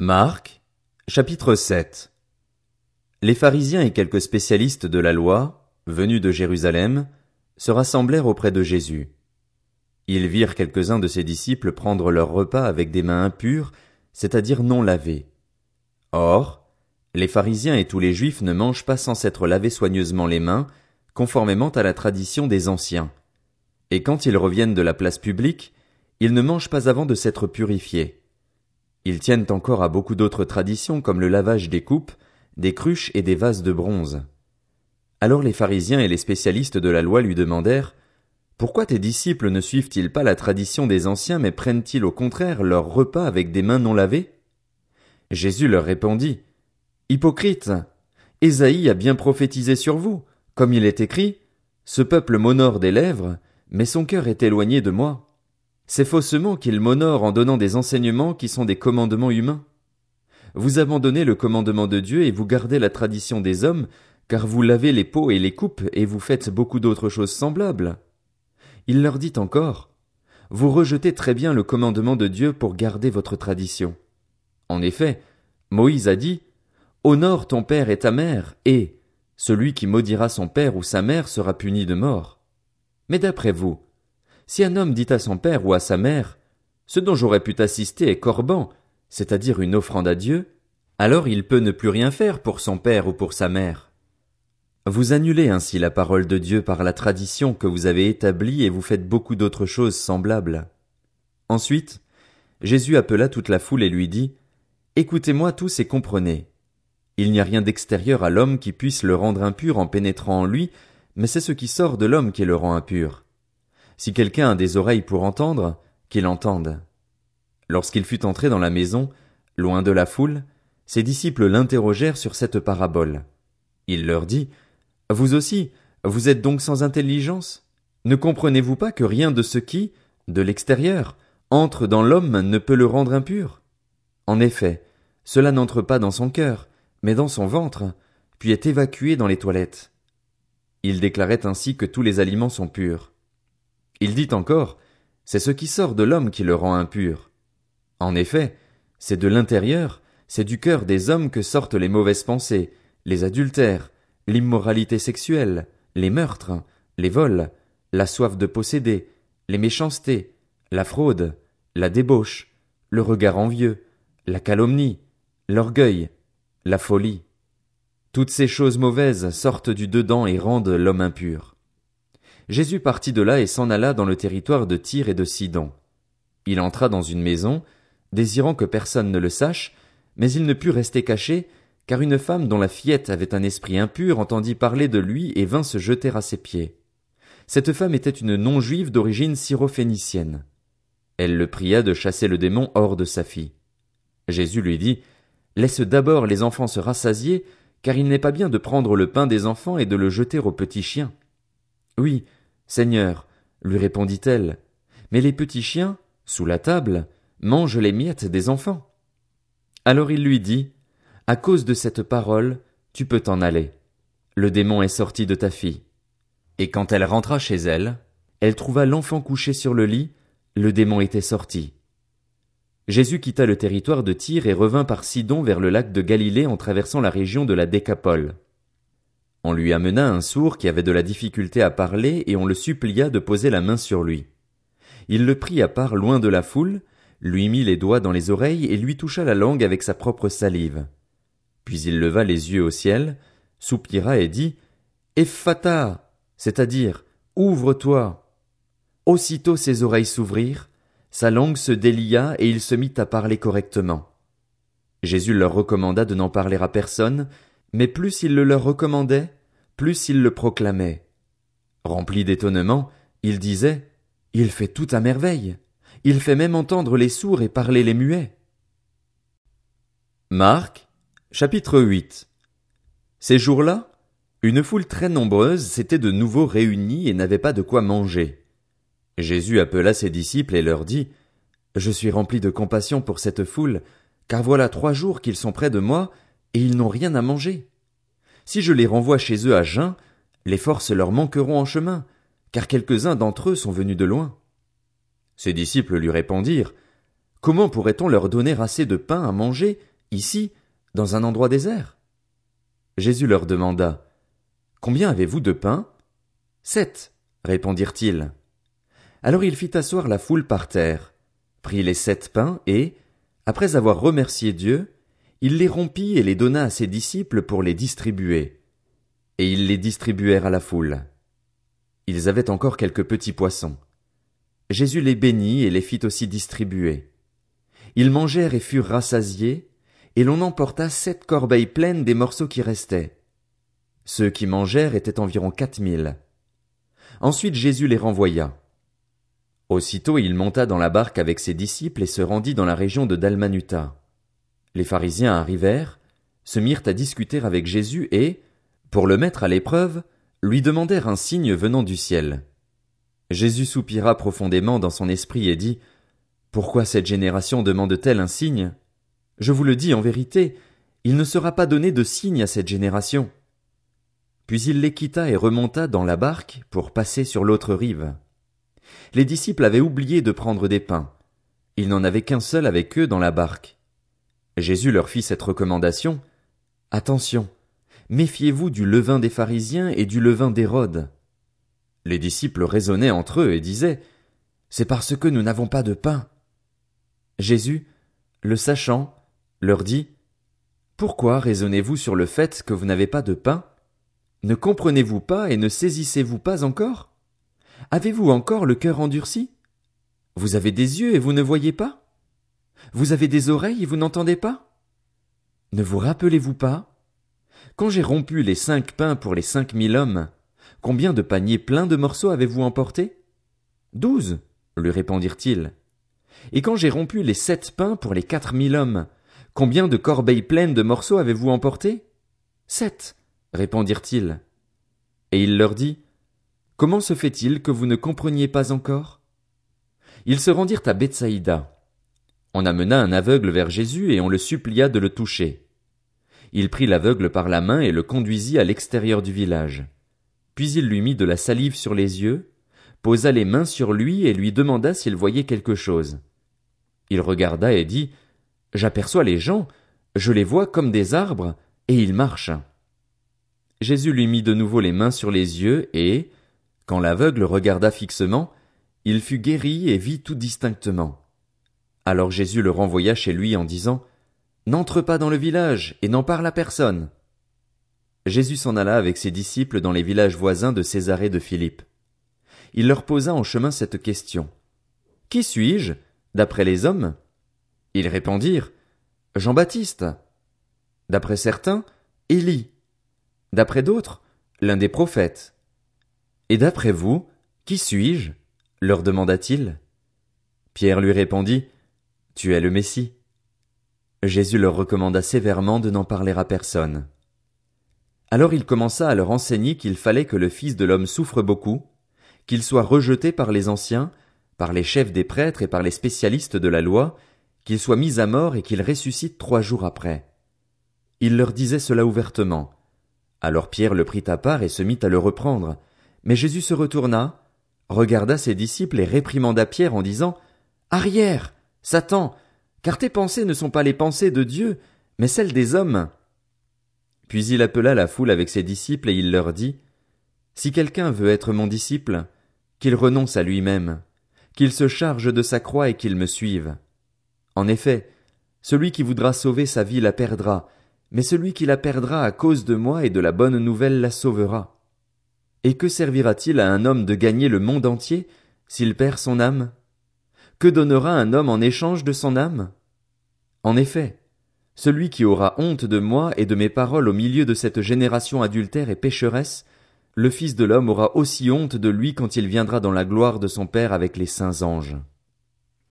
Marc, chapitre 7 Les pharisiens et quelques spécialistes de la loi, venus de Jérusalem, se rassemblèrent auprès de Jésus. Ils virent quelques-uns de ses disciples prendre leur repas avec des mains impures, c'est-à-dire non lavées. Or, les pharisiens et tous les juifs ne mangent pas sans s'être lavés soigneusement les mains, conformément à la tradition des anciens. Et quand ils reviennent de la place publique, ils ne mangent pas avant de s'être purifiés. Ils tiennent encore à beaucoup d'autres traditions comme le lavage des coupes, des cruches et des vases de bronze. Alors les pharisiens et les spécialistes de la loi lui demandèrent Pourquoi tes disciples ne suivent-ils pas la tradition des anciens mais prennent-ils au contraire leur repas avec des mains non lavées? Jésus leur répondit Hypocrite! Ésaïe a bien prophétisé sur vous, comme il est écrit, Ce peuple m'honore des lèvres, mais son cœur est éloigné de moi. C'est faussement qu'il m'honore en donnant des enseignements qui sont des commandements humains. Vous abandonnez le commandement de Dieu et vous gardez la tradition des hommes, car vous lavez les pots et les coupes et vous faites beaucoup d'autres choses semblables. Il leur dit encore, vous rejetez très bien le commandement de Dieu pour garder votre tradition. En effet, Moïse a dit, Honore ton père et ta mère, et celui qui maudira son père ou sa mère sera puni de mort. Mais d'après vous, si un homme dit à son père ou à sa mère, ce dont j'aurais pu t'assister est corban, c'est-à-dire une offrande à Dieu, alors il peut ne plus rien faire pour son père ou pour sa mère. Vous annulez ainsi la parole de Dieu par la tradition que vous avez établie et vous faites beaucoup d'autres choses semblables. Ensuite, Jésus appela toute la foule et lui dit, Écoutez-moi tous et comprenez. Il n'y a rien d'extérieur à l'homme qui puisse le rendre impur en pénétrant en lui, mais c'est ce qui sort de l'homme qui le rend impur. Si quelqu'un a des oreilles pour entendre, qu'il entende. Lorsqu'il fut entré dans la maison, loin de la foule, ses disciples l'interrogèrent sur cette parabole. Il leur dit, Vous aussi, vous êtes donc sans intelligence? Ne comprenez-vous pas que rien de ce qui, de l'extérieur, entre dans l'homme ne peut le rendre impur? En effet, cela n'entre pas dans son cœur, mais dans son ventre, puis est évacué dans les toilettes. Il déclarait ainsi que tous les aliments sont purs. Il dit encore, c'est ce qui sort de l'homme qui le rend impur. En effet, c'est de l'intérieur, c'est du cœur des hommes que sortent les mauvaises pensées, les adultères, l'immoralité sexuelle, les meurtres, les vols, la soif de posséder, les méchancetés, la fraude, la débauche, le regard envieux, la calomnie, l'orgueil, la folie. Toutes ces choses mauvaises sortent du dedans et rendent l'homme impur. Jésus partit de là et s'en alla dans le territoire de Tyr et de Sidon. Il entra dans une maison, désirant que personne ne le sache, mais il ne put rester caché, car une femme dont la fillette avait un esprit impur entendit parler de lui et vint se jeter à ses pieds. Cette femme était une non-juive d'origine syrophénicienne. Elle le pria de chasser le démon hors de sa fille. Jésus lui dit, Laisse d'abord les enfants se rassasier, car il n'est pas bien de prendre le pain des enfants et de le jeter aux petits chiens. Oui, Seigneur, lui répondit-elle, mais les petits chiens, sous la table, mangent les miettes des enfants. Alors il lui dit, À cause de cette parole, tu peux t'en aller. Le démon est sorti de ta fille. Et quand elle rentra chez elle, elle trouva l'enfant couché sur le lit, le démon était sorti. Jésus quitta le territoire de Tyr et revint par Sidon vers le lac de Galilée en traversant la région de la Décapole. On lui amena un sourd qui avait de la difficulté à parler et on le supplia de poser la main sur lui. Il le prit à part loin de la foule, lui mit les doigts dans les oreilles et lui toucha la langue avec sa propre salive. Puis il leva les yeux au ciel, soupira et dit, Ephata, c'est-à-dire, ouvre-toi. Aussitôt ses oreilles s'ouvrirent, sa langue se délia et il se mit à parler correctement. Jésus leur recommanda de n'en parler à personne, mais plus il le leur recommandait, plus il le proclamait. Rempli d'étonnement, il disait Il fait tout à merveille. Il fait même entendre les sourds et parler les muets. Marc, chapitre 8 Ces jours-là, une foule très nombreuse s'était de nouveau réunie et n'avait pas de quoi manger. Jésus appela ses disciples et leur dit Je suis rempli de compassion pour cette foule, car voilà trois jours qu'ils sont près de moi, et ils n'ont rien à manger. Si je les renvoie chez eux à jeun, les forces leur manqueront en chemin, car quelques-uns d'entre eux sont venus de loin. Ses disciples lui répondirent, Comment pourrait-on leur donner assez de pain à manger ici, dans un endroit désert? Jésus leur demanda, Combien avez-vous de pains? Sept, répondirent-ils. Alors il fit asseoir la foule par terre, prit les sept pains et, après avoir remercié Dieu, il les rompit et les donna à ses disciples pour les distribuer. Et ils les distribuèrent à la foule. Ils avaient encore quelques petits poissons. Jésus les bénit et les fit aussi distribuer. Ils mangèrent et furent rassasiés, et l'on emporta sept corbeilles pleines des morceaux qui restaient. Ceux qui mangèrent étaient environ quatre mille. Ensuite Jésus les renvoya. Aussitôt il monta dans la barque avec ses disciples et se rendit dans la région de Dalmanuta. Les pharisiens arrivèrent, se mirent à discuter avec Jésus et, pour le mettre à l'épreuve, lui demandèrent un signe venant du ciel. Jésus soupira profondément dans son esprit et dit, Pourquoi cette génération demande-t-elle un signe? Je vous le dis en vérité, il ne sera pas donné de signe à cette génération. Puis il les quitta et remonta dans la barque pour passer sur l'autre rive. Les disciples avaient oublié de prendre des pains. Il n'en avait qu'un seul avec eux dans la barque. Jésus leur fit cette recommandation. Attention, méfiez-vous du levain des pharisiens et du levain d'Hérode. Les disciples raisonnaient entre eux et disaient, C'est parce que nous n'avons pas de pain. Jésus, le sachant, leur dit, Pourquoi raisonnez-vous sur le fait que vous n'avez pas de pain? Ne comprenez-vous pas et ne saisissez-vous pas encore? Avez-vous encore le cœur endurci? Vous avez des yeux et vous ne voyez pas? Vous avez des oreilles et vous n'entendez pas? Ne vous rappelez-vous pas? Quand j'ai rompu les cinq pains pour les cinq mille hommes, combien de paniers pleins de morceaux avez-vous emporté? Douze, lui répondirent-ils. Et quand j'ai rompu les sept pains pour les quatre mille hommes, combien de corbeilles pleines de morceaux avez-vous emporté? Sept répondirent-ils. Et il leur dit, Comment se fait-il que vous ne compreniez pas encore? Ils se rendirent à Bethsaïda. On amena un aveugle vers Jésus et on le supplia de le toucher. Il prit l'aveugle par la main et le conduisit à l'extérieur du village. Puis il lui mit de la salive sur les yeux, posa les mains sur lui et lui demanda s'il voyait quelque chose. Il regarda et dit, J'aperçois les gens, je les vois comme des arbres, et ils marchent. Jésus lui mit de nouveau les mains sur les yeux et, quand l'aveugle regarda fixement, il fut guéri et vit tout distinctement. Alors Jésus le renvoya chez lui en disant, N'entre pas dans le village et n'en parle à personne. Jésus s'en alla avec ses disciples dans les villages voisins de Césarée de Philippe. Il leur posa en chemin cette question. Qui suis-je, d'après les hommes? Ils répondirent, Jean-Baptiste. D'après certains, Élie D'après d'autres, l'un des prophètes. Et d'après vous, qui suis-je? leur demanda-t-il. Pierre lui répondit, Tu es le Messie. Jésus leur recommanda sévèrement de n'en parler à personne. Alors il commença à leur enseigner qu'il fallait que le Fils de l'homme souffre beaucoup, qu'il soit rejeté par les anciens, par les chefs des prêtres et par les spécialistes de la loi, qu'il soit mis à mort et qu'il ressuscite trois jours après. Il leur disait cela ouvertement, alors Pierre le prit à part et se mit à le reprendre. Mais Jésus se retourna, regarda ses disciples et réprimanda Pierre en disant, Arrière, Satan, car tes pensées ne sont pas les pensées de Dieu, mais celles des hommes. Puis il appela la foule avec ses disciples et il leur dit, Si quelqu'un veut être mon disciple, qu'il renonce à lui-même, qu'il se charge de sa croix et qu'il me suive. En effet, celui qui voudra sauver sa vie la perdra, mais celui qui la perdra à cause de moi et de la bonne nouvelle la sauvera. Et que servira-t-il à un homme de gagner le monde entier s'il perd son âme? Que donnera un homme en échange de son âme? En effet, celui qui aura honte de moi et de mes paroles au milieu de cette génération adultère et pécheresse, le Fils de l'homme aura aussi honte de lui quand il viendra dans la gloire de son Père avec les saints anges.